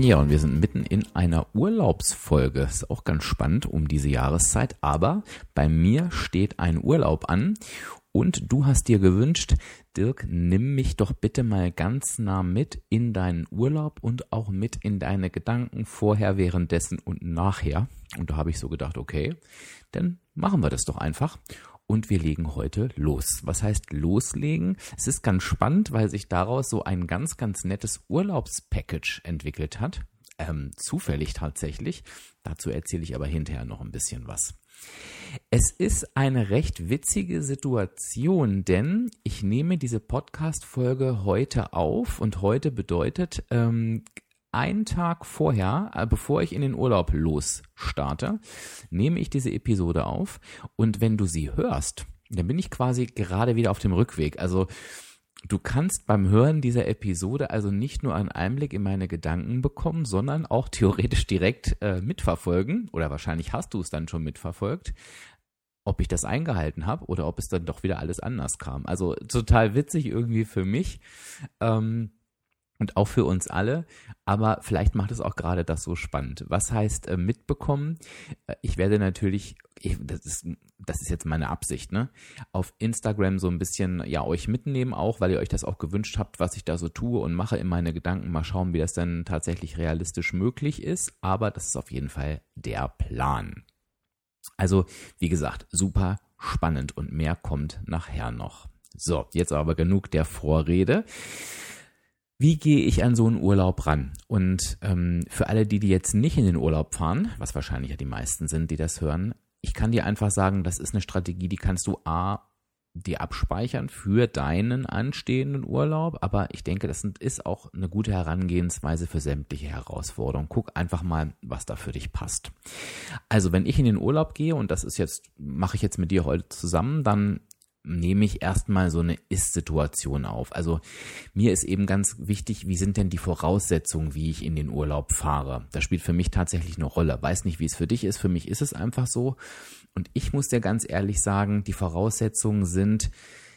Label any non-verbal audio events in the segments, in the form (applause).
Ja, und wir sind mitten in einer Urlaubsfolge. Ist auch ganz spannend um diese Jahreszeit. Aber bei mir steht ein Urlaub an und du hast dir gewünscht, Dirk, nimm mich doch bitte mal ganz nah mit in deinen Urlaub und auch mit in deine Gedanken vorher, währenddessen und nachher. Und da habe ich so gedacht, okay, dann machen wir das doch einfach und wir legen heute los. Was heißt loslegen? Es ist ganz spannend, weil sich daraus so ein ganz, ganz nettes Urlaubspackage entwickelt hat. Ähm, zufällig tatsächlich. Dazu erzähle ich aber hinterher noch ein bisschen was. Es ist eine recht witzige Situation, denn ich nehme diese Podcast-Folge heute auf und heute bedeutet ähm, einen Tag vorher, äh, bevor ich in den Urlaub losstarte, nehme ich diese Episode auf und wenn du sie hörst, dann bin ich quasi gerade wieder auf dem Rückweg. Also du kannst beim Hören dieser Episode also nicht nur einen Einblick in meine Gedanken bekommen, sondern auch theoretisch direkt äh, mitverfolgen oder wahrscheinlich hast du es dann schon mitverfolgt, ob ich das eingehalten habe oder ob es dann doch wieder alles anders kam. Also total witzig irgendwie für mich. Ähm, und auch für uns alle. Aber vielleicht macht es auch gerade das so spannend. Was heißt äh, mitbekommen? Äh, ich werde natürlich, ich, das, ist, das ist jetzt meine Absicht, ne? Auf Instagram so ein bisschen, ja, euch mitnehmen auch, weil ihr euch das auch gewünscht habt, was ich da so tue und mache in meine Gedanken. Mal schauen, wie das dann tatsächlich realistisch möglich ist. Aber das ist auf jeden Fall der Plan. Also, wie gesagt, super spannend und mehr kommt nachher noch. So, jetzt aber genug der Vorrede wie gehe ich an so einen Urlaub ran? Und ähm, für alle, die, die jetzt nicht in den Urlaub fahren, was wahrscheinlich ja die meisten sind, die das hören, ich kann dir einfach sagen, das ist eine Strategie, die kannst du A, dir abspeichern für deinen anstehenden Urlaub, aber ich denke, das ist auch eine gute Herangehensweise für sämtliche Herausforderungen. Guck einfach mal, was da für dich passt. Also, wenn ich in den Urlaub gehe und das ist jetzt, mache ich jetzt mit dir heute zusammen, dann nehme ich erstmal so eine Ist-Situation auf. Also mir ist eben ganz wichtig, wie sind denn die Voraussetzungen, wie ich in den Urlaub fahre. Das spielt für mich tatsächlich eine Rolle. Weiß nicht, wie es für dich ist. Für mich ist es einfach so. Und ich muss dir ganz ehrlich sagen, die Voraussetzungen sind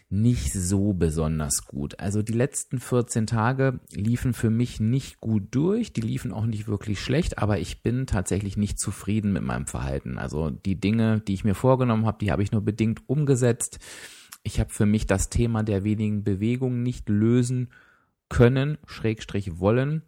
nicht so besonders gut. Also die letzten 14 Tage liefen für mich nicht gut durch, die liefen auch nicht wirklich schlecht, aber ich bin tatsächlich nicht zufrieden mit meinem Verhalten. Also die Dinge, die ich mir vorgenommen habe, die habe ich nur bedingt umgesetzt ich habe für mich das Thema der wenigen Bewegungen nicht lösen können, Schrägstrich wollen.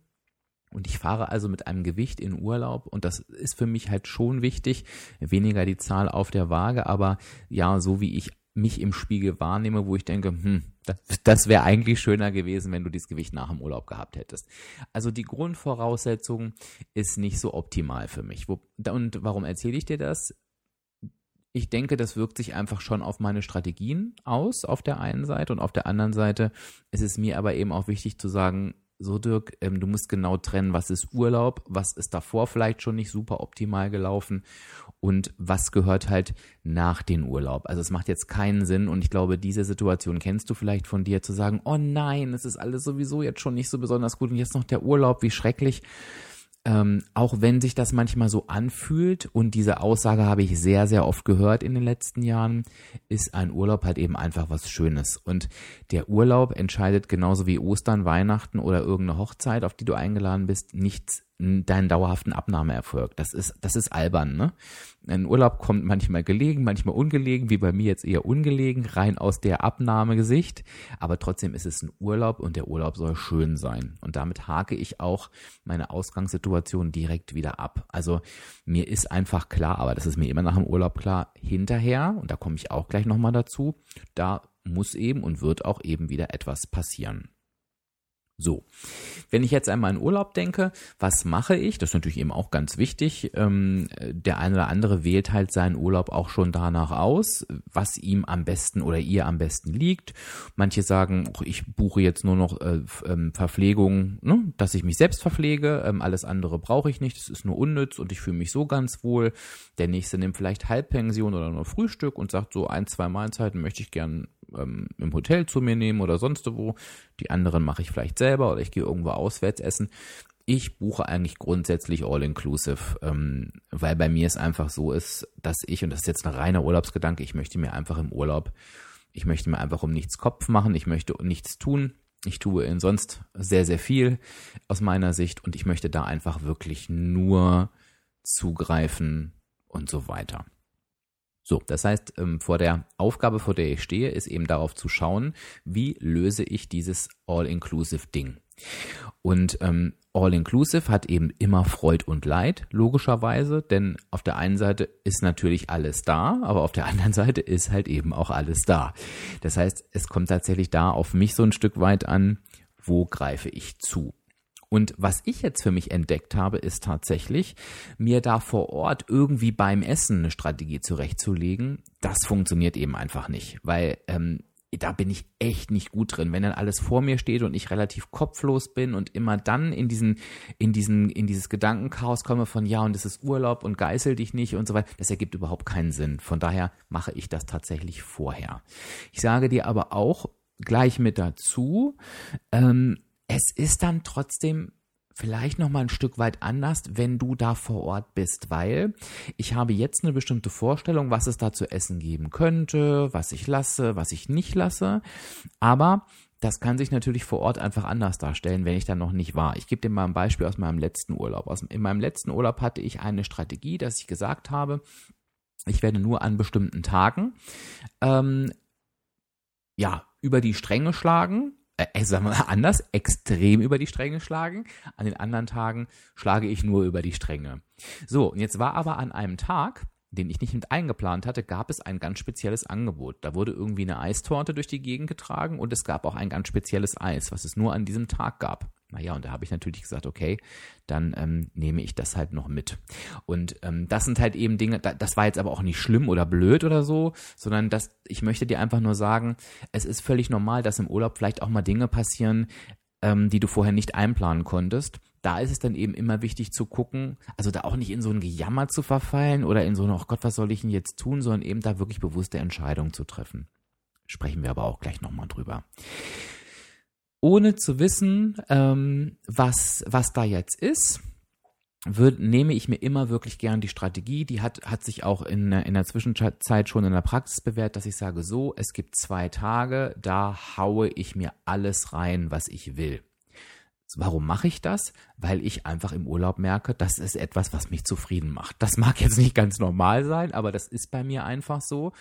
Und ich fahre also mit einem Gewicht in Urlaub und das ist für mich halt schon wichtig. Weniger die Zahl auf der Waage, aber ja, so wie ich mich im Spiegel wahrnehme, wo ich denke, hm, das, das wäre eigentlich schöner gewesen, wenn du dieses Gewicht nach dem Urlaub gehabt hättest. Also die Grundvoraussetzung ist nicht so optimal für mich. und warum erzähle ich dir das? Ich denke, das wirkt sich einfach schon auf meine Strategien aus, auf der einen Seite. Und auf der anderen Seite ist es mir aber eben auch wichtig zu sagen, so Dirk, ähm, du musst genau trennen, was ist Urlaub, was ist davor vielleicht schon nicht super optimal gelaufen und was gehört halt nach den Urlaub. Also es macht jetzt keinen Sinn und ich glaube, diese Situation kennst du vielleicht von dir, zu sagen, oh nein, es ist alles sowieso jetzt schon nicht so besonders gut und jetzt noch der Urlaub, wie schrecklich ähm, auch wenn sich das manchmal so anfühlt und diese Aussage habe ich sehr, sehr oft gehört in den letzten Jahren, ist ein Urlaub halt eben einfach was Schönes. Und der Urlaub entscheidet genauso wie Ostern, Weihnachten oder irgendeine Hochzeit, auf die du eingeladen bist, nichts deinen dauerhaften Abnahmeerfolg. Das ist, das ist albern, ne? Ein Urlaub kommt manchmal gelegen, manchmal ungelegen, wie bei mir jetzt eher ungelegen, rein aus der Abnahmegesicht. Aber trotzdem ist es ein Urlaub und der Urlaub soll schön sein. Und damit hake ich auch meine Ausgangssituation direkt wieder ab. Also mir ist einfach klar, aber das ist mir immer nach dem Urlaub klar, hinterher, und da komme ich auch gleich nochmal dazu, da muss eben und wird auch eben wieder etwas passieren. So, wenn ich jetzt einmal in Urlaub denke, was mache ich? Das ist natürlich eben auch ganz wichtig. Ähm, der eine oder andere wählt halt seinen Urlaub auch schon danach aus, was ihm am besten oder ihr am besten liegt. Manche sagen, ich buche jetzt nur noch äh, ähm, Verpflegung, ne, dass ich mich selbst verpflege. Ähm, alles andere brauche ich nicht. Das ist nur unnütz und ich fühle mich so ganz wohl. Der nächste nimmt vielleicht Halbpension oder nur Frühstück und sagt so ein, zwei Mahlzeiten möchte ich gern ähm, im Hotel zu mir nehmen oder sonst wo. Die anderen mache ich vielleicht selber oder ich gehe irgendwo auswärts essen. Ich buche eigentlich grundsätzlich all-inclusive, ähm, weil bei mir es einfach so ist, dass ich, und das ist jetzt ein reiner Urlaubsgedanke, ich möchte mir einfach im Urlaub, ich möchte mir einfach um nichts Kopf machen, ich möchte nichts tun. Ich tue in sonst sehr, sehr viel aus meiner Sicht und ich möchte da einfach wirklich nur zugreifen und so weiter. So, das heißt, ähm, vor der Aufgabe, vor der ich stehe, ist eben darauf zu schauen, wie löse ich dieses All-Inclusive-Ding. Und ähm, All-Inclusive hat eben immer Freud und Leid, logischerweise, denn auf der einen Seite ist natürlich alles da, aber auf der anderen Seite ist halt eben auch alles da. Das heißt, es kommt tatsächlich da auf mich so ein Stück weit an, wo greife ich zu. Und was ich jetzt für mich entdeckt habe, ist tatsächlich, mir da vor Ort irgendwie beim Essen eine Strategie zurechtzulegen. Das funktioniert eben einfach nicht, weil ähm, da bin ich echt nicht gut drin. Wenn dann alles vor mir steht und ich relativ kopflos bin und immer dann in diesen, in diesen, in dieses Gedankenchaos komme von ja und es ist Urlaub und geißel dich nicht und so weiter, das ergibt überhaupt keinen Sinn. Von daher mache ich das tatsächlich vorher. Ich sage dir aber auch gleich mit dazu, ähm, es ist dann trotzdem vielleicht noch mal ein Stück weit anders, wenn du da vor Ort bist, weil ich habe jetzt eine bestimmte Vorstellung, was es da zu essen geben könnte, was ich lasse, was ich nicht lasse, aber das kann sich natürlich vor Ort einfach anders darstellen, wenn ich da noch nicht war. Ich gebe dir mal ein Beispiel aus meinem letzten Urlaub. In meinem letzten Urlaub hatte ich eine Strategie, dass ich gesagt habe, ich werde nur an bestimmten Tagen ähm, ja über die Stränge schlagen äh, äh, sagen wir mal anders, extrem über die Stränge schlagen. An den anderen Tagen schlage ich nur über die Stränge. So, und jetzt war aber an einem Tag, den ich nicht mit eingeplant hatte, gab es ein ganz spezielles Angebot. Da wurde irgendwie eine Eistorte durch die Gegend getragen und es gab auch ein ganz spezielles Eis, was es nur an diesem Tag gab. Naja, und da habe ich natürlich gesagt, okay, dann ähm, nehme ich das halt noch mit. Und ähm, das sind halt eben Dinge, das war jetzt aber auch nicht schlimm oder blöd oder so, sondern das, ich möchte dir einfach nur sagen, es ist völlig normal, dass im Urlaub vielleicht auch mal Dinge passieren, ähm, die du vorher nicht einplanen konntest da ist es dann eben immer wichtig zu gucken, also da auch nicht in so ein Gejammer zu verfallen oder in so ein, oh Gott, was soll ich denn jetzt tun, sondern eben da wirklich bewusste Entscheidungen zu treffen. Sprechen wir aber auch gleich nochmal drüber. Ohne zu wissen, ähm, was, was da jetzt ist, würd, nehme ich mir immer wirklich gern die Strategie, die hat, hat sich auch in, in der Zwischenzeit schon in der Praxis bewährt, dass ich sage, so, es gibt zwei Tage, da haue ich mir alles rein, was ich will. Warum mache ich das? Weil ich einfach im Urlaub merke, das ist etwas, was mich zufrieden macht. Das mag jetzt nicht ganz normal sein, aber das ist bei mir einfach so.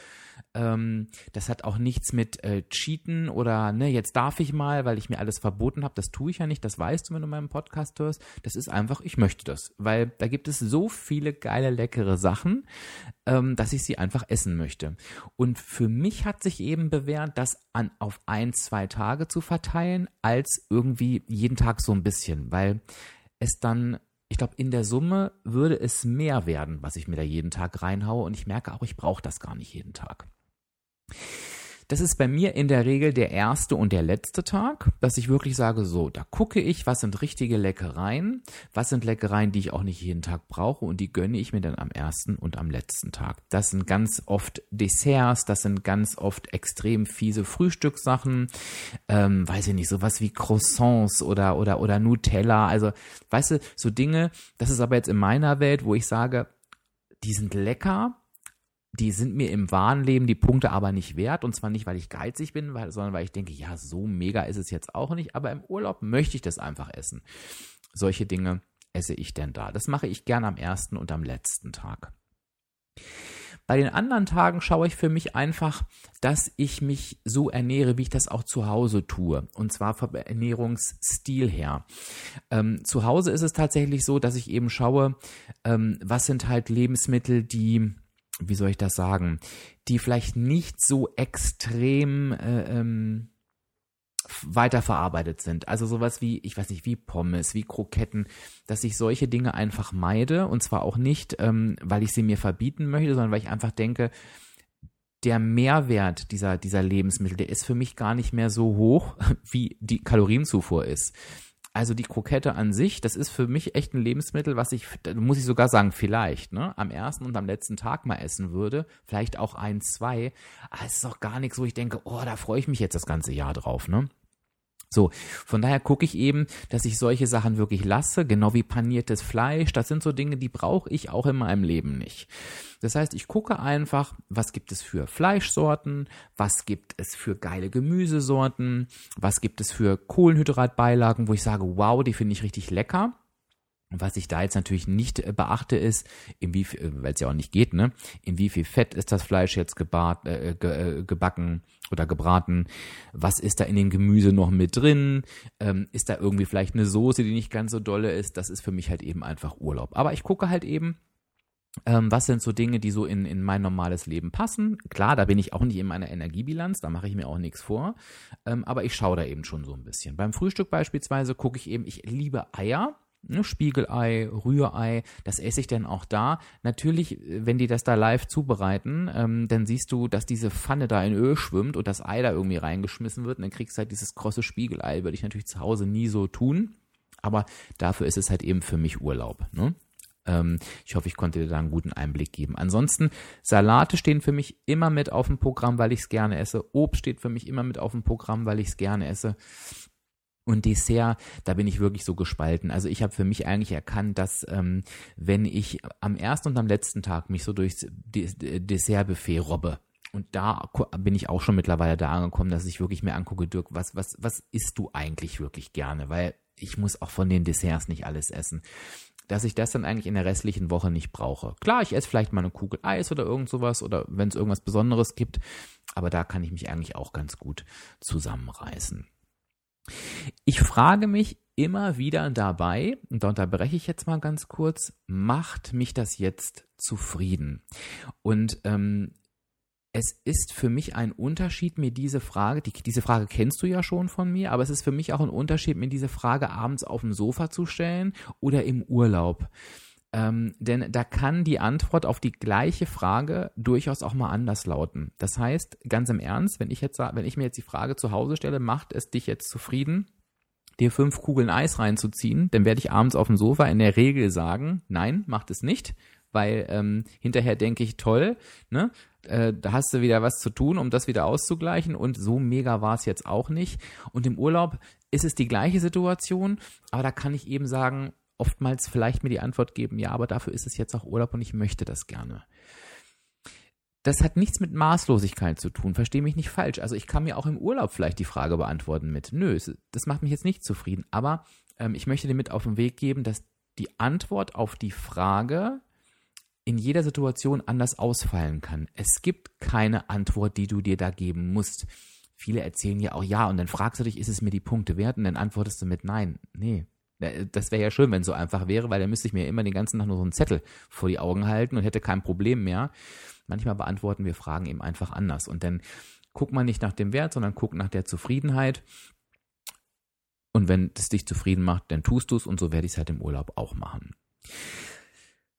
Ähm, das hat auch nichts mit äh, Cheaten oder ne, jetzt darf ich mal, weil ich mir alles verboten habe. Das tue ich ja nicht, das weißt du, wenn du meinen Podcast hörst. Das ist einfach, ich möchte das, weil da gibt es so viele geile, leckere Sachen, ähm, dass ich sie einfach essen möchte. Und für mich hat sich eben bewährt, das an, auf ein, zwei Tage zu verteilen, als irgendwie jeden Tag so ein bisschen, weil es dann ich glaube, in der Summe würde es mehr werden, was ich mir da jeden Tag reinhaue. Und ich merke auch, ich brauche das gar nicht jeden Tag. Das ist bei mir in der Regel der erste und der letzte Tag, dass ich wirklich sage, so, da gucke ich, was sind richtige Leckereien, was sind Leckereien, die ich auch nicht jeden Tag brauche und die gönne ich mir dann am ersten und am letzten Tag. Das sind ganz oft Desserts, das sind ganz oft extrem fiese Frühstückssachen, ähm, weiß ich nicht, sowas wie Croissants oder, oder, oder Nutella, also, weißt du, so Dinge, das ist aber jetzt in meiner Welt, wo ich sage, die sind lecker, die sind mir im wahren Leben die Punkte aber nicht wert. Und zwar nicht, weil ich geizig bin, weil, sondern weil ich denke, ja, so mega ist es jetzt auch nicht. Aber im Urlaub möchte ich das einfach essen. Solche Dinge esse ich denn da. Das mache ich gern am ersten und am letzten Tag. Bei den anderen Tagen schaue ich für mich einfach, dass ich mich so ernähre, wie ich das auch zu Hause tue. Und zwar vom Ernährungsstil her. Ähm, zu Hause ist es tatsächlich so, dass ich eben schaue, ähm, was sind halt Lebensmittel, die wie soll ich das sagen, die vielleicht nicht so extrem äh, ähm, weiterverarbeitet sind. Also sowas wie, ich weiß nicht, wie Pommes, wie Kroketten, dass ich solche Dinge einfach meide und zwar auch nicht, ähm, weil ich sie mir verbieten möchte, sondern weil ich einfach denke, der Mehrwert dieser, dieser Lebensmittel, der ist für mich gar nicht mehr so hoch, (laughs) wie die Kalorienzufuhr ist. Also die Krokette an sich, das ist für mich echt ein Lebensmittel, was ich, muss ich sogar sagen, vielleicht, ne, am ersten und am letzten Tag mal essen würde. Vielleicht auch ein, zwei. Aber es ist auch gar nichts, wo ich denke, oh, da freue ich mich jetzt das ganze Jahr drauf, ne? So, von daher gucke ich eben, dass ich solche Sachen wirklich lasse, genau wie paniertes Fleisch. Das sind so Dinge, die brauche ich auch in meinem Leben nicht. Das heißt, ich gucke einfach, was gibt es für Fleischsorten, was gibt es für geile Gemüsesorten, was gibt es für Kohlenhydratbeilagen, wo ich sage, wow, die finde ich richtig lecker. Was ich da jetzt natürlich nicht äh, beachte, ist, äh, weil es ja auch nicht geht, ne, in wie viel Fett ist das Fleisch jetzt gebat, äh, ge, äh, gebacken oder gebraten? Was ist da in dem Gemüse noch mit drin? Ähm, ist da irgendwie vielleicht eine Soße, die nicht ganz so dolle ist? Das ist für mich halt eben einfach Urlaub. Aber ich gucke halt eben, ähm, was sind so Dinge, die so in, in mein normales Leben passen? Klar, da bin ich auch nicht in meiner Energiebilanz, da mache ich mir auch nichts vor. Ähm, aber ich schaue da eben schon so ein bisschen. Beim Frühstück beispielsweise gucke ich eben, ich liebe Eier ne, Spiegelei, Rührei, das esse ich dann auch da. Natürlich, wenn die das da live zubereiten, ähm, dann siehst du, dass diese Pfanne da in Öl schwimmt und das Ei da irgendwie reingeschmissen wird und dann kriegst du halt dieses krosse Spiegelei. Würde ich natürlich zu Hause nie so tun, aber dafür ist es halt eben für mich Urlaub. Ne? Ähm, ich hoffe, ich konnte dir da einen guten Einblick geben. Ansonsten, Salate stehen für mich immer mit auf dem Programm, weil ich es gerne esse. Obst steht für mich immer mit auf dem Programm, weil ich es gerne esse. Und Dessert, da bin ich wirklich so gespalten. Also ich habe für mich eigentlich erkannt, dass ähm, wenn ich am ersten und am letzten Tag mich so durchs Dessertbuffet robbe, und da bin ich auch schon mittlerweile da angekommen, dass ich wirklich mir angucke, Dirk, was, was, was isst du eigentlich wirklich gerne? Weil ich muss auch von den Desserts nicht alles essen. Dass ich das dann eigentlich in der restlichen Woche nicht brauche. Klar, ich esse vielleicht mal eine Kugel Eis oder irgend sowas oder wenn es irgendwas Besonderes gibt, aber da kann ich mich eigentlich auch ganz gut zusammenreißen. Ich frage mich immer wieder dabei, und da unterbreche ich jetzt mal ganz kurz, macht mich das jetzt zufrieden? Und ähm, es ist für mich ein Unterschied, mir diese Frage, die, diese Frage kennst du ja schon von mir, aber es ist für mich auch ein Unterschied, mir diese Frage abends auf dem Sofa zu stellen oder im Urlaub. Ähm, denn da kann die Antwort auf die gleiche Frage durchaus auch mal anders lauten. Das heißt, ganz im Ernst, wenn ich jetzt, wenn ich mir jetzt die Frage zu Hause stelle, macht es dich jetzt zufrieden, dir fünf Kugeln Eis reinzuziehen, dann werde ich abends auf dem Sofa in der Regel sagen, nein, macht es nicht, weil ähm, hinterher denke ich, toll, ne? Äh, da hast du wieder was zu tun, um das wieder auszugleichen und so mega war es jetzt auch nicht. Und im Urlaub ist es die gleiche Situation, aber da kann ich eben sagen, oftmals vielleicht mir die Antwort geben, ja, aber dafür ist es jetzt auch Urlaub und ich möchte das gerne. Das hat nichts mit Maßlosigkeit zu tun, verstehe mich nicht falsch. Also ich kann mir auch im Urlaub vielleicht die Frage beantworten mit, nö, das macht mich jetzt nicht zufrieden, aber ähm, ich möchte dir mit auf den Weg geben, dass die Antwort auf die Frage in jeder Situation anders ausfallen kann. Es gibt keine Antwort, die du dir da geben musst. Viele erzählen ja auch ja und dann fragst du dich, ist es mir die Punkte wert? Und dann antwortest du mit nein. Nee, das wäre ja schön, wenn es so einfach wäre, weil dann müsste ich mir immer den ganzen Tag nur so einen Zettel vor die Augen halten und hätte kein Problem mehr. Manchmal beantworten wir Fragen eben einfach anders. Und dann guck mal nicht nach dem Wert, sondern guck nach der Zufriedenheit. Und wenn es dich zufrieden macht, dann tust du es und so werde ich es halt im Urlaub auch machen.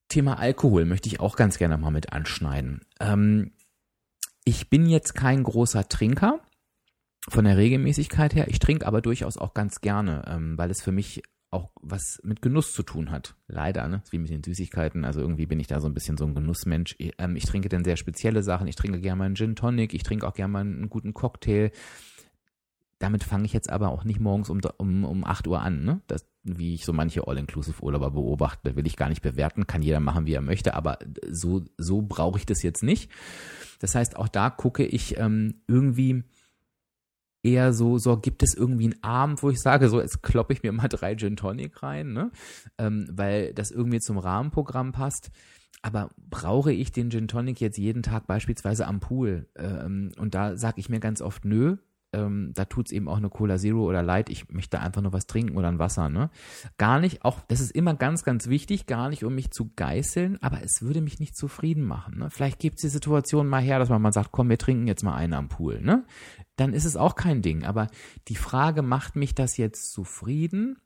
Thema Alkohol möchte ich auch ganz gerne mal mit anschneiden. Ähm, ich bin jetzt kein großer Trinker von der Regelmäßigkeit her. Ich trinke aber durchaus auch ganz gerne, ähm, weil es für mich auch was mit Genuss zu tun hat. Leider, ne? Wie mit den Süßigkeiten. Also irgendwie bin ich da so ein bisschen so ein Genussmensch. Ich, ähm, ich trinke dann sehr spezielle Sachen. Ich trinke gerne mal einen Gin Tonic. Ich trinke auch gerne mal einen guten Cocktail. Damit fange ich jetzt aber auch nicht morgens um, um, um 8 Uhr an, ne? Das, wie ich so manche All-Inclusive-Urlauber beobachte, will ich gar nicht bewerten, kann jeder machen, wie er möchte, aber so, so brauche ich das jetzt nicht. Das heißt, auch da gucke ich ähm, irgendwie, eher so, so gibt es irgendwie einen Abend, wo ich sage, so jetzt kloppe ich mir mal drei Gin Tonic rein, ne? Ähm, weil das irgendwie zum Rahmenprogramm passt. Aber brauche ich den Gin Tonic jetzt jeden Tag beispielsweise am Pool? Ähm, und da sage ich mir ganz oft, nö, ähm, da tut's eben auch eine Cola Zero oder Light, ich möchte einfach nur was trinken oder ein Wasser, ne? Gar nicht, auch, das ist immer ganz, ganz wichtig, gar nicht, um mich zu geißeln, aber es würde mich nicht zufrieden machen, ne? Vielleicht gibt's die Situation mal her, dass man mal sagt, komm, wir trinken jetzt mal einen am Pool, ne? Dann ist es auch kein Ding, aber die Frage, macht mich das jetzt zufrieden?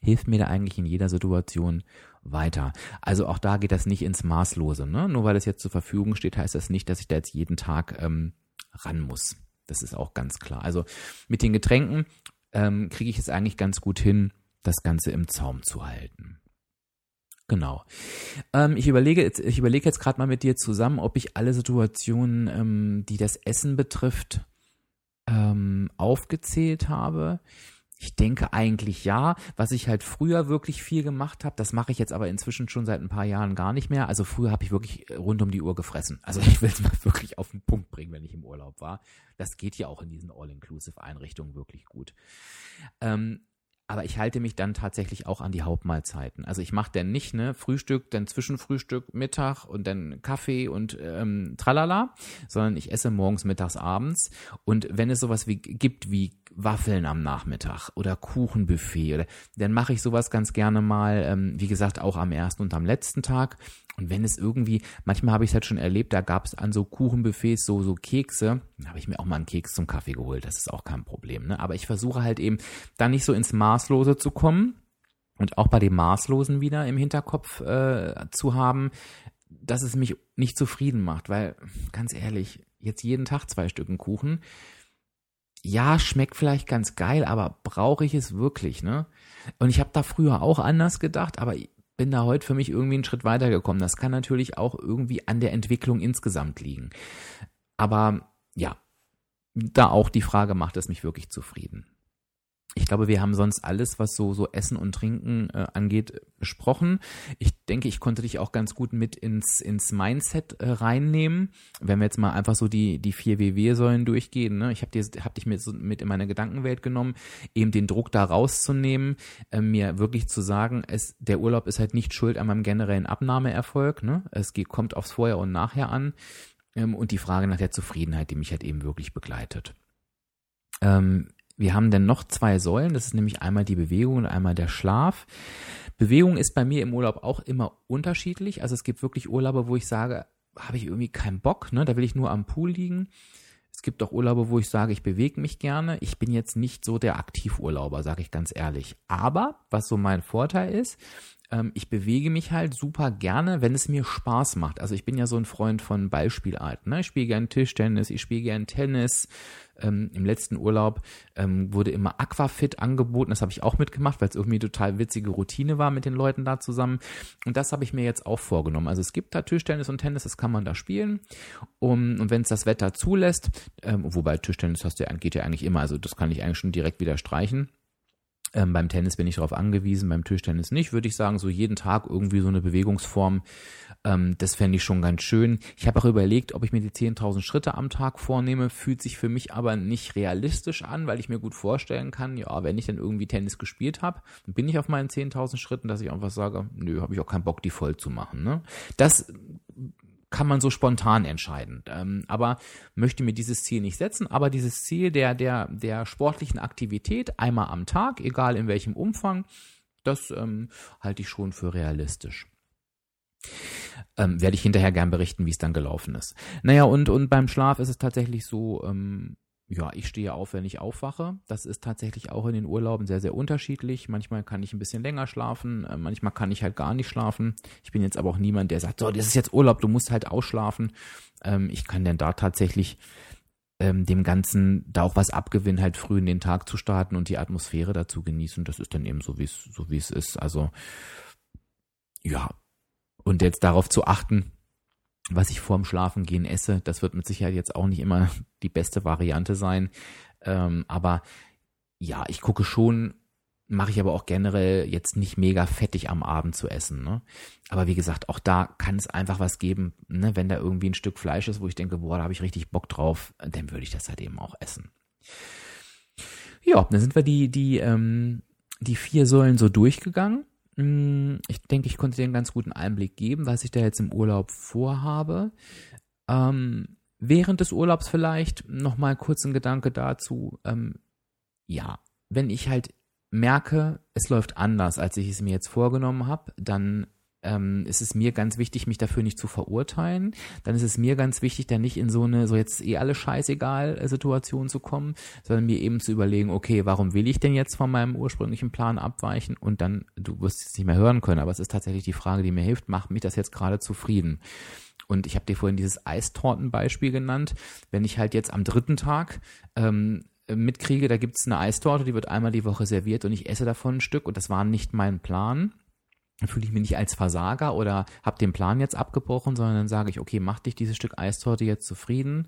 Hilft mir da eigentlich in jeder Situation weiter. Also auch da geht das nicht ins Maßlose. Ne? Nur weil es jetzt zur Verfügung steht, heißt das nicht, dass ich da jetzt jeden Tag ähm, ran muss. Das ist auch ganz klar. Also mit den Getränken ähm, kriege ich es eigentlich ganz gut hin, das Ganze im Zaum zu halten. Genau. Ähm, ich überlege jetzt, ich überlege jetzt gerade mal mit dir zusammen, ob ich alle Situationen, ähm, die das Essen betrifft, ähm, aufgezählt habe. Ich denke eigentlich ja. Was ich halt früher wirklich viel gemacht habe, das mache ich jetzt aber inzwischen schon seit ein paar Jahren gar nicht mehr. Also früher habe ich wirklich rund um die Uhr gefressen. Also ich will es mal (laughs) wirklich auf den Punkt bringen, wenn ich im Urlaub war. Das geht ja auch in diesen All-Inclusive-Einrichtungen wirklich gut. Ähm, aber ich halte mich dann tatsächlich auch an die Hauptmahlzeiten. Also ich mache dann nicht ne Frühstück, dann Zwischenfrühstück, Mittag und dann Kaffee und ähm, tralala, sondern ich esse morgens, mittags, abends. Und wenn es sowas wie gibt wie Waffeln am Nachmittag oder Kuchenbuffet oder dann mache ich sowas ganz gerne mal, ähm, wie gesagt, auch am ersten und am letzten Tag. Und wenn es irgendwie, manchmal habe ich es halt schon erlebt, da gab es an so Kuchenbuffets so, so Kekse, da habe ich mir auch mal einen Keks zum Kaffee geholt, das ist auch kein Problem. Ne? Aber ich versuche halt eben da nicht so ins Maßlose zu kommen und auch bei dem Maßlosen wieder im Hinterkopf äh, zu haben, dass es mich nicht zufrieden macht, weil ganz ehrlich, jetzt jeden Tag zwei Stücken Kuchen, ja, schmeckt vielleicht ganz geil, aber brauche ich es wirklich, ne? Und ich habe da früher auch anders gedacht, aber bin da heute für mich irgendwie einen Schritt weitergekommen. Das kann natürlich auch irgendwie an der Entwicklung insgesamt liegen. Aber ja, da auch die Frage, macht es mich wirklich zufrieden? Ich glaube, wir haben sonst alles, was so, so Essen und Trinken äh, angeht, besprochen. Ich denke, ich konnte dich auch ganz gut mit ins, ins Mindset äh, reinnehmen. Wenn wir jetzt mal einfach so die, die vier WW-Säulen durchgehen. Ne? Ich habe hab dich mit, mit in meine Gedankenwelt genommen, eben den Druck da rauszunehmen, äh, mir wirklich zu sagen, es, der Urlaub ist halt nicht schuld an meinem generellen Abnahmeerfolg. Ne? Es geht, kommt aufs Vorher und Nachher an. Ähm, und die Frage nach der Zufriedenheit, die mich halt eben wirklich begleitet. Ähm, wir haben dann noch zwei Säulen, das ist nämlich einmal die Bewegung und einmal der Schlaf. Bewegung ist bei mir im Urlaub auch immer unterschiedlich. Also es gibt wirklich Urlaube, wo ich sage, habe ich irgendwie keinen Bock, ne? Da will ich nur am Pool liegen. Es gibt auch Urlaube, wo ich sage, ich bewege mich gerne. Ich bin jetzt nicht so der Aktivurlauber, sage ich ganz ehrlich. Aber was so mein Vorteil ist, ähm, ich bewege mich halt super gerne, wenn es mir Spaß macht. Also ich bin ja so ein Freund von Ballspielarten. Ne? Ich spiele gern Tischtennis, ich spiele gern Tennis. Ähm, Im letzten Urlaub ähm, wurde immer Aquafit angeboten. Das habe ich auch mitgemacht, weil es irgendwie total witzige Routine war mit den Leuten da zusammen. Und das habe ich mir jetzt auch vorgenommen. Also es gibt da Tischtennis und Tennis, das kann man da spielen. Um, und wenn es das Wetter zulässt, ähm, wobei Tischtennis hast du, geht ja eigentlich immer, also das kann ich eigentlich schon direkt wieder streichen. Ähm, beim Tennis bin ich darauf angewiesen, beim Tischtennis nicht, würde ich sagen, so jeden Tag irgendwie so eine Bewegungsform. Ähm, das fände ich schon ganz schön. Ich habe auch überlegt, ob ich mir die 10.000 Schritte am Tag vornehme, fühlt sich für mich aber nicht realistisch an, weil ich mir gut vorstellen kann, ja, wenn ich dann irgendwie Tennis gespielt habe, bin ich auf meinen 10.000 Schritten, dass ich einfach sage, nö, habe ich auch keinen Bock, die voll zu machen. Ne? Das kann man so spontan entscheiden. Ähm, aber möchte mir dieses Ziel nicht setzen, aber dieses Ziel der, der, der sportlichen Aktivität einmal am Tag, egal in welchem Umfang, das ähm, halte ich schon für realistisch. Ähm, werde ich hinterher gern berichten, wie es dann gelaufen ist. Naja, und, und beim Schlaf ist es tatsächlich so, ähm, ja, ich stehe auf, wenn ich aufwache. Das ist tatsächlich auch in den Urlauben sehr, sehr unterschiedlich. Manchmal kann ich ein bisschen länger schlafen, äh, manchmal kann ich halt gar nicht schlafen. Ich bin jetzt aber auch niemand, der sagt, so, das ist jetzt Urlaub, du musst halt ausschlafen. Ähm, ich kann dann da tatsächlich ähm, dem Ganzen da auch was abgewinnen, halt früh in den Tag zu starten und die Atmosphäre dazu genießen. Das ist dann eben so, wie es so wie es ist. Also ja, und jetzt darauf zu achten, was ich vorm Schlafengehen esse. Das wird mit Sicherheit jetzt auch nicht immer die beste Variante sein. Ähm, aber ja, ich gucke schon, mache ich aber auch generell jetzt nicht mega fettig am Abend zu essen. Ne? Aber wie gesagt, auch da kann es einfach was geben, ne? wenn da irgendwie ein Stück Fleisch ist, wo ich denke, boah, da habe ich richtig Bock drauf, dann würde ich das halt eben auch essen. Ja, dann sind wir die, die, ähm, die vier Säulen so durchgegangen. Mm, ich denke, ich konnte dir einen ganz guten Einblick geben, was ich da jetzt im Urlaub vorhabe. Ähm, während des Urlaubs vielleicht nochmal kurz ein Gedanke dazu. Ähm, ja, wenn ich halt merke, es läuft anders, als ich es mir jetzt vorgenommen habe, dann ähm, ist es mir ganz wichtig, mich dafür nicht zu verurteilen. Dann ist es mir ganz wichtig, da nicht in so eine, so jetzt eh alles scheißegal äh, Situation zu kommen, sondern mir eben zu überlegen, okay, warum will ich denn jetzt von meinem ursprünglichen Plan abweichen? Und dann, du wirst es nicht mehr hören können, aber es ist tatsächlich die Frage, die mir hilft, macht mich das jetzt gerade zufrieden? Und ich habe dir vorhin dieses Eistortenbeispiel genannt. Wenn ich halt jetzt am dritten Tag ähm, mitkriege, da gibt's eine Eistorte, die wird einmal die Woche serviert und ich esse davon ein Stück und das war nicht mein Plan, fühle ich mich nicht als Versager oder habe den Plan jetzt abgebrochen, sondern dann sage ich, okay, mach dich dieses Stück Eistorte jetzt zufrieden.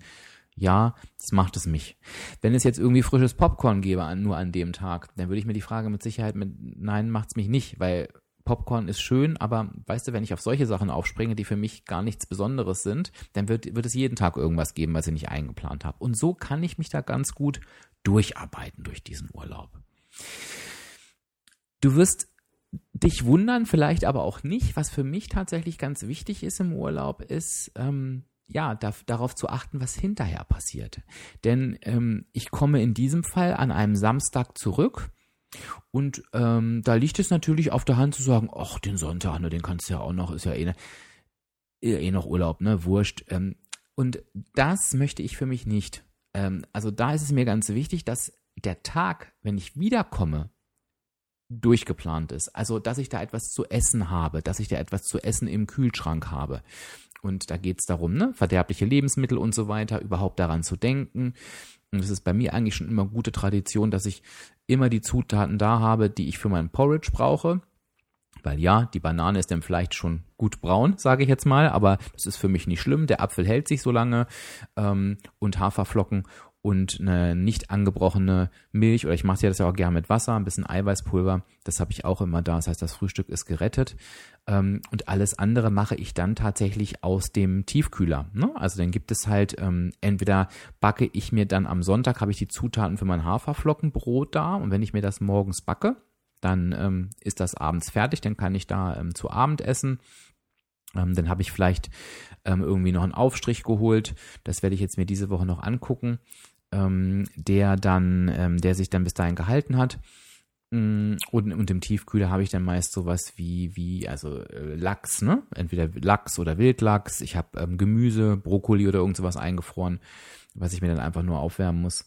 Ja, das macht es mich. Wenn es jetzt irgendwie frisches Popcorn gäbe, nur an dem Tag, dann würde ich mir die Frage mit Sicherheit mit Nein, macht's mich nicht, weil Popcorn ist schön, aber weißt du, wenn ich auf solche Sachen aufspringe, die für mich gar nichts Besonderes sind, dann wird, wird es jeden Tag irgendwas geben, was ich nicht eingeplant habe. Und so kann ich mich da ganz gut durcharbeiten durch diesen Urlaub. Du wirst dich wundern, vielleicht aber auch nicht. Was für mich tatsächlich ganz wichtig ist im Urlaub, ist, ähm, ja, da, darauf zu achten, was hinterher passiert. Denn ähm, ich komme in diesem Fall an einem Samstag zurück und ähm, da liegt es natürlich auf der Hand zu sagen, ach, den Sonntag, ne, den kannst du ja auch noch, ist ja eh, ne, eh noch Urlaub, ne, wurscht. Ähm, und das möchte ich für mich nicht. Ähm, also da ist es mir ganz wichtig, dass der Tag, wenn ich wiederkomme, durchgeplant ist. Also, dass ich da etwas zu essen habe, dass ich da etwas zu essen im Kühlschrank habe. Und da geht es darum, ne, verderbliche Lebensmittel und so weiter, überhaupt daran zu denken. Und es ist bei mir eigentlich schon immer gute Tradition, dass ich immer die Zutaten da habe, die ich für meinen Porridge brauche. Weil ja, die Banane ist dann vielleicht schon gut braun, sage ich jetzt mal, aber das ist für mich nicht schlimm. Der Apfel hält sich so lange ähm, und Haferflocken und eine nicht angebrochene Milch oder ich mache das ja auch gerne mit Wasser, ein bisschen Eiweißpulver, das habe ich auch immer da. Das heißt, das Frühstück ist gerettet ähm, und alles andere mache ich dann tatsächlich aus dem Tiefkühler. Ne? Also dann gibt es halt ähm, entweder backe ich mir dann am Sonntag habe ich die Zutaten für mein Haferflockenbrot da und wenn ich mir das morgens backe, dann ähm, ist das abends fertig, dann kann ich da zu Abend essen. Dann habe ich vielleicht irgendwie noch einen Aufstrich geholt. Das werde ich jetzt mir diese Woche noch angucken ähm, der dann, ähm, der sich dann bis dahin gehalten hat. Mm, und, und im Tiefkühler habe ich dann meist sowas wie, wie, also äh, Lachs, ne? Entweder Lachs oder Wildlachs. Ich habe ähm, Gemüse, Brokkoli oder irgend sowas eingefroren, was ich mir dann einfach nur aufwärmen muss.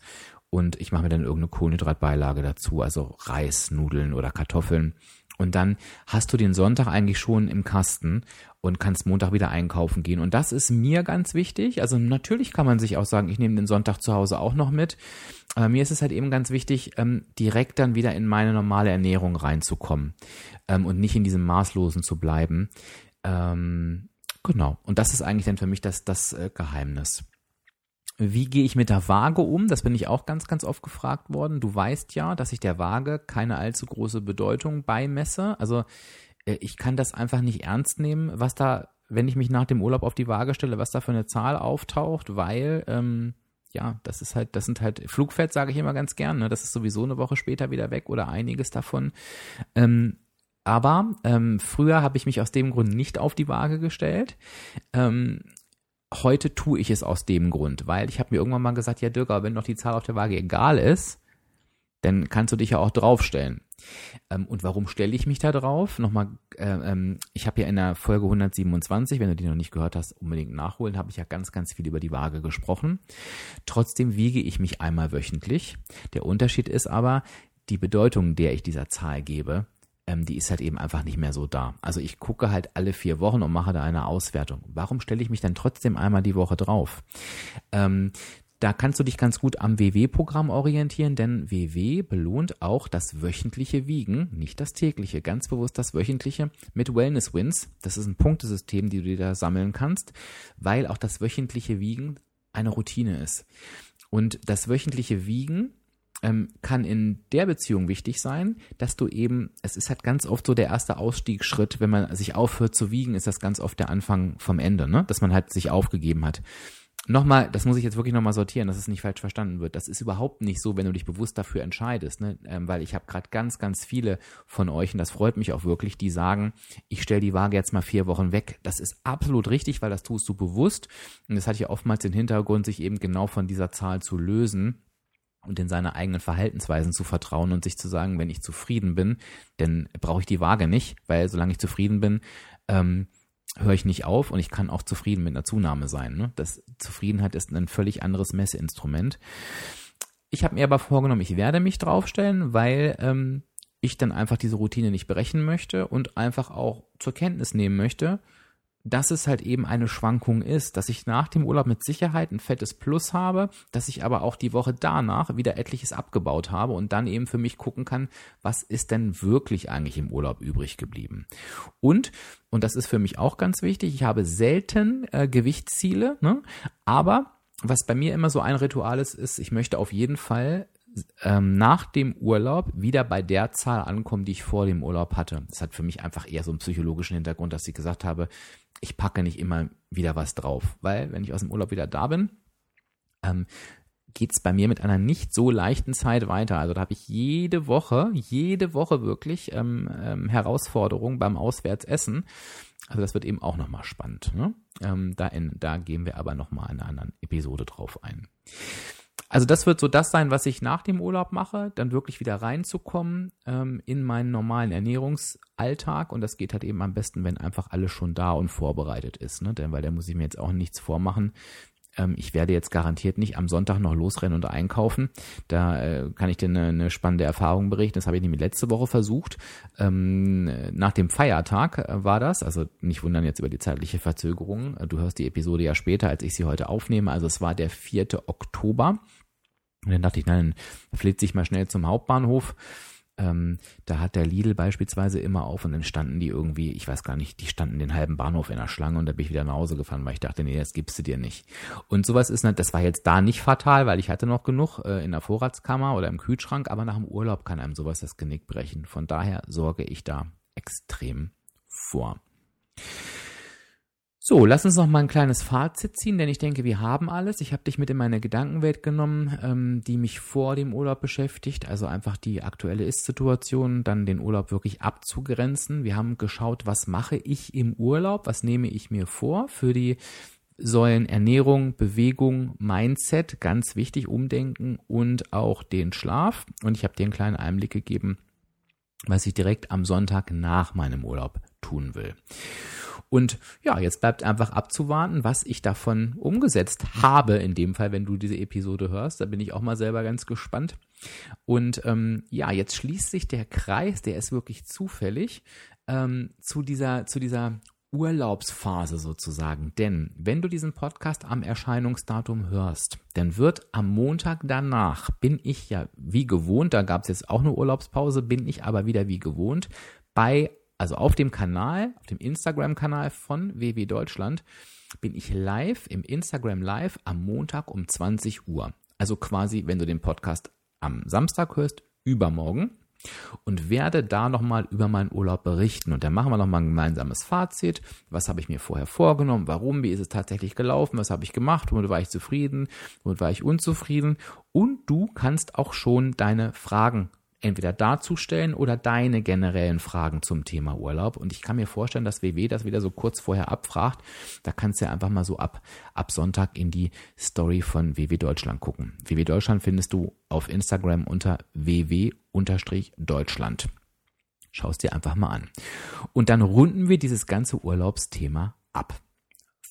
Und ich mache mir dann irgendeine Kohlenhydratbeilage dazu, also Reis, Nudeln oder Kartoffeln. Und dann hast du den Sonntag eigentlich schon im Kasten und kannst Montag wieder einkaufen gehen. Und das ist mir ganz wichtig. Also natürlich kann man sich auch sagen, ich nehme den Sonntag zu Hause auch noch mit. Aber mir ist es halt eben ganz wichtig, ähm, direkt dann wieder in meine normale Ernährung reinzukommen ähm, und nicht in diesem Maßlosen zu bleiben. Ähm, genau. Und das ist eigentlich dann für mich das, das äh, Geheimnis. Wie gehe ich mit der Waage um? Das bin ich auch ganz, ganz oft gefragt worden. Du weißt ja, dass ich der Waage keine allzu große Bedeutung beimesse. Also äh, ich kann das einfach nicht ernst nehmen, was da, wenn ich mich nach dem Urlaub auf die Waage stelle, was da für eine Zahl auftaucht, weil ähm, ja, das ist halt, das sind halt Flugfett, sage ich immer ganz gern. Ne? Das ist sowieso eine Woche später wieder weg oder einiges davon. Ähm, aber ähm, früher habe ich mich aus dem Grund nicht auf die Waage gestellt. Ähm, heute tue ich es aus dem Grund, weil ich habe mir irgendwann mal gesagt, ja Dirk, aber wenn noch die Zahl auf der Waage egal ist, dann kannst du dich ja auch draufstellen. Ähm, und warum stelle ich mich da drauf? Nochmal, äh, ähm, ich habe ja in der Folge 127, wenn du die noch nicht gehört hast, unbedingt nachholen, habe ich ja ganz, ganz viel über die Waage gesprochen. Trotzdem wiege ich mich einmal wöchentlich. Der Unterschied ist aber, die Bedeutung, der ich dieser Zahl gebe, ähm, die ist halt eben einfach nicht mehr so da. Also ich gucke halt alle vier Wochen und mache da eine Auswertung. Warum stelle ich mich dann trotzdem einmal die Woche drauf? Ähm, da kannst du dich ganz gut am WW-Programm orientieren, denn WW belohnt auch das wöchentliche Wiegen, nicht das tägliche, ganz bewusst das wöchentliche mit Wellness Wins. Das ist ein Punktesystem, die du dir da sammeln kannst, weil auch das wöchentliche Wiegen eine Routine ist. Und das wöchentliche Wiegen ähm, kann in der Beziehung wichtig sein, dass du eben, es ist halt ganz oft so der erste Ausstiegsschritt, wenn man sich aufhört zu wiegen, ist das ganz oft der Anfang vom Ende, ne? dass man halt sich aufgegeben hat. nochmal, das muss ich jetzt wirklich nochmal sortieren, dass es nicht falsch verstanden wird. Das ist überhaupt nicht so, wenn du dich bewusst dafür entscheidest, ne? ähm, weil ich habe gerade ganz, ganz viele von euch, und das freut mich auch wirklich, die sagen, ich stelle die Waage jetzt mal vier Wochen weg. Das ist absolut richtig, weil das tust du bewusst. Und das hat ja oftmals den Hintergrund, sich eben genau von dieser Zahl zu lösen und in seine eigenen Verhaltensweisen zu vertrauen und sich zu sagen, wenn ich zufrieden bin, dann brauche ich die Waage nicht, weil solange ich zufrieden bin, ähm, höre ich nicht auf und ich kann auch zufrieden mit einer Zunahme sein. Ne? Das Zufriedenheit ist ein völlig anderes Messinstrument. Ich habe mir aber vorgenommen, ich werde mich draufstellen, weil ähm, ich dann einfach diese Routine nicht brechen möchte und einfach auch zur Kenntnis nehmen möchte, dass es halt eben eine Schwankung ist, dass ich nach dem Urlaub mit Sicherheit ein fettes Plus habe, dass ich aber auch die Woche danach wieder etliches abgebaut habe und dann eben für mich gucken kann, was ist denn wirklich eigentlich im Urlaub übrig geblieben. Und, und das ist für mich auch ganz wichtig, ich habe selten äh, Gewichtsziele, ne? aber was bei mir immer so ein Ritual ist, ist, ich möchte auf jeden Fall ähm, nach dem Urlaub wieder bei der Zahl ankommen, die ich vor dem Urlaub hatte. Das hat für mich einfach eher so einen psychologischen Hintergrund, dass ich gesagt habe, ich packe nicht immer wieder was drauf, weil wenn ich aus dem Urlaub wieder da bin, ähm, geht es bei mir mit einer nicht so leichten Zeit weiter. Also da habe ich jede Woche, jede Woche wirklich ähm, ähm, Herausforderungen beim Auswärtsessen. Also das wird eben auch nochmal spannend. Ne? Ähm, da, in, da gehen wir aber nochmal in einer anderen Episode drauf ein. Also das wird so das sein, was ich nach dem Urlaub mache, dann wirklich wieder reinzukommen ähm, in meinen normalen Ernährungsalltag und das geht halt eben am besten, wenn einfach alles schon da und vorbereitet ist, ne? Denn weil da muss ich mir jetzt auch nichts vormachen. Ähm, ich werde jetzt garantiert nicht am Sonntag noch losrennen und einkaufen. Da äh, kann ich dir eine, eine spannende Erfahrung berichten. Das habe ich nämlich letzte Woche versucht. Ähm, nach dem Feiertag äh, war das, also nicht wundern jetzt über die zeitliche Verzögerung. Du hörst die Episode ja später, als ich sie heute aufnehme. Also es war der 4. Oktober. Und dann dachte ich, nein, dann flitze ich mal schnell zum Hauptbahnhof. Ähm, da hat der Lidl beispielsweise immer auf und dann standen die irgendwie, ich weiß gar nicht, die standen den halben Bahnhof in der Schlange und da bin ich wieder nach Hause gefahren, weil ich dachte, nee, das gibst du dir nicht. Und sowas ist, das war jetzt da nicht fatal, weil ich hatte noch genug äh, in der Vorratskammer oder im Kühlschrank, aber nach dem Urlaub kann einem sowas das Genick brechen. Von daher sorge ich da extrem vor. So, lass uns noch mal ein kleines Fazit ziehen, denn ich denke, wir haben alles. Ich habe dich mit in meine Gedankenwelt genommen, ähm, die mich vor dem Urlaub beschäftigt, also einfach die aktuelle Ist-Situation, dann den Urlaub wirklich abzugrenzen. Wir haben geschaut, was mache ich im Urlaub, was nehme ich mir vor für die Säulen Ernährung, Bewegung, Mindset, ganz wichtig, Umdenken und auch den Schlaf. Und ich habe dir einen kleinen Einblick gegeben, was ich direkt am Sonntag nach meinem Urlaub tun will. Und ja, jetzt bleibt einfach abzuwarten, was ich davon umgesetzt habe, in dem Fall, wenn du diese Episode hörst. Da bin ich auch mal selber ganz gespannt. Und ähm, ja, jetzt schließt sich der Kreis, der ist wirklich zufällig, ähm, zu dieser, zu dieser Urlaubsphase sozusagen. Denn wenn du diesen Podcast am Erscheinungsdatum hörst, dann wird am Montag danach, bin ich ja wie gewohnt, da gab es jetzt auch eine Urlaubspause, bin ich aber wieder wie gewohnt bei also auf dem Kanal, auf dem Instagram-Kanal von WW Deutschland, bin ich live im Instagram Live am Montag um 20 Uhr. Also quasi, wenn du den Podcast am Samstag hörst, übermorgen und werde da nochmal über meinen Urlaub berichten. Und dann machen wir nochmal ein gemeinsames Fazit. Was habe ich mir vorher vorgenommen? Warum? Wie ist es tatsächlich gelaufen? Was habe ich gemacht? Womit war ich zufrieden? Womit war ich unzufrieden? Und du kannst auch schon deine Fragen entweder darzustellen oder deine generellen Fragen zum Thema Urlaub. Und ich kann mir vorstellen, dass WW das wieder so kurz vorher abfragt. Da kannst du ja einfach mal so ab, ab Sonntag in die Story von WW Deutschland gucken. WW Deutschland findest du auf Instagram unter ww-deutschland. Schau es dir einfach mal an. Und dann runden wir dieses ganze Urlaubsthema ab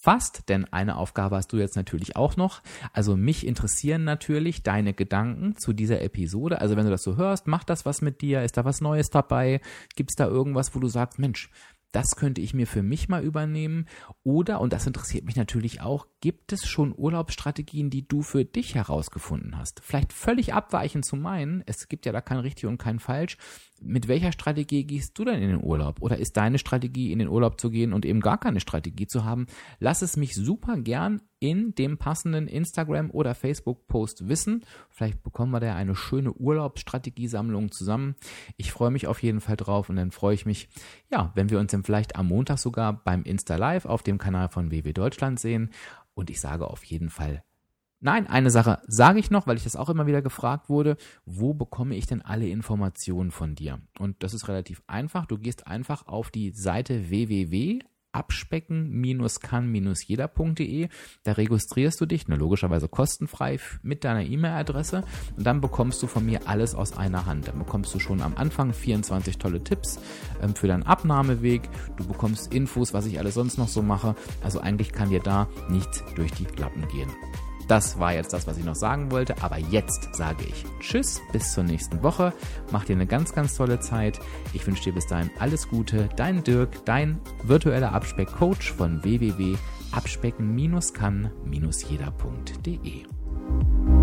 fast, denn eine Aufgabe hast du jetzt natürlich auch noch. Also mich interessieren natürlich deine Gedanken zu dieser Episode. Also wenn du das so hörst, macht das was mit dir? Ist da was Neues dabei? Gibt es da irgendwas, wo du sagst, Mensch, das könnte ich mir für mich mal übernehmen. Oder, und das interessiert mich natürlich auch, gibt es schon Urlaubsstrategien, die du für dich herausgefunden hast? Vielleicht völlig abweichend zu meinen, es gibt ja da kein richtig und kein falsch. Mit welcher Strategie gehst du denn in den Urlaub? Oder ist deine Strategie, in den Urlaub zu gehen und eben gar keine Strategie zu haben? Lass es mich super gern in dem passenden Instagram- oder Facebook-Post wissen. Vielleicht bekommen wir da eine schöne Urlaubsstrategiesammlung zusammen. Ich freue mich auf jeden Fall drauf und dann freue ich mich, ja, wenn wir uns dann vielleicht am Montag sogar beim Insta Live auf dem Kanal von WW Deutschland sehen Und ich sage auf jeden Fall Nein, eine Sache sage ich noch, weil ich das auch immer wieder gefragt wurde. Wo bekomme ich denn alle Informationen von dir? Und das ist relativ einfach. Du gehst einfach auf die Seite www abspecken-kann-jeder.de. Da registrierst du dich, ne, logischerweise kostenfrei mit deiner E-Mail-Adresse und dann bekommst du von mir alles aus einer Hand. Dann bekommst du schon am Anfang 24 tolle Tipps ähm, für deinen Abnahmeweg. Du bekommst Infos, was ich alles sonst noch so mache. Also eigentlich kann dir da nichts durch die Lappen gehen. Das war jetzt das, was ich noch sagen wollte. Aber jetzt sage ich Tschüss, bis zur nächsten Woche. Mach dir eine ganz, ganz tolle Zeit. Ich wünsche dir bis dahin alles Gute. Dein Dirk, dein virtueller Abspeck-Coach von www.abspecken-kann-jeder.de.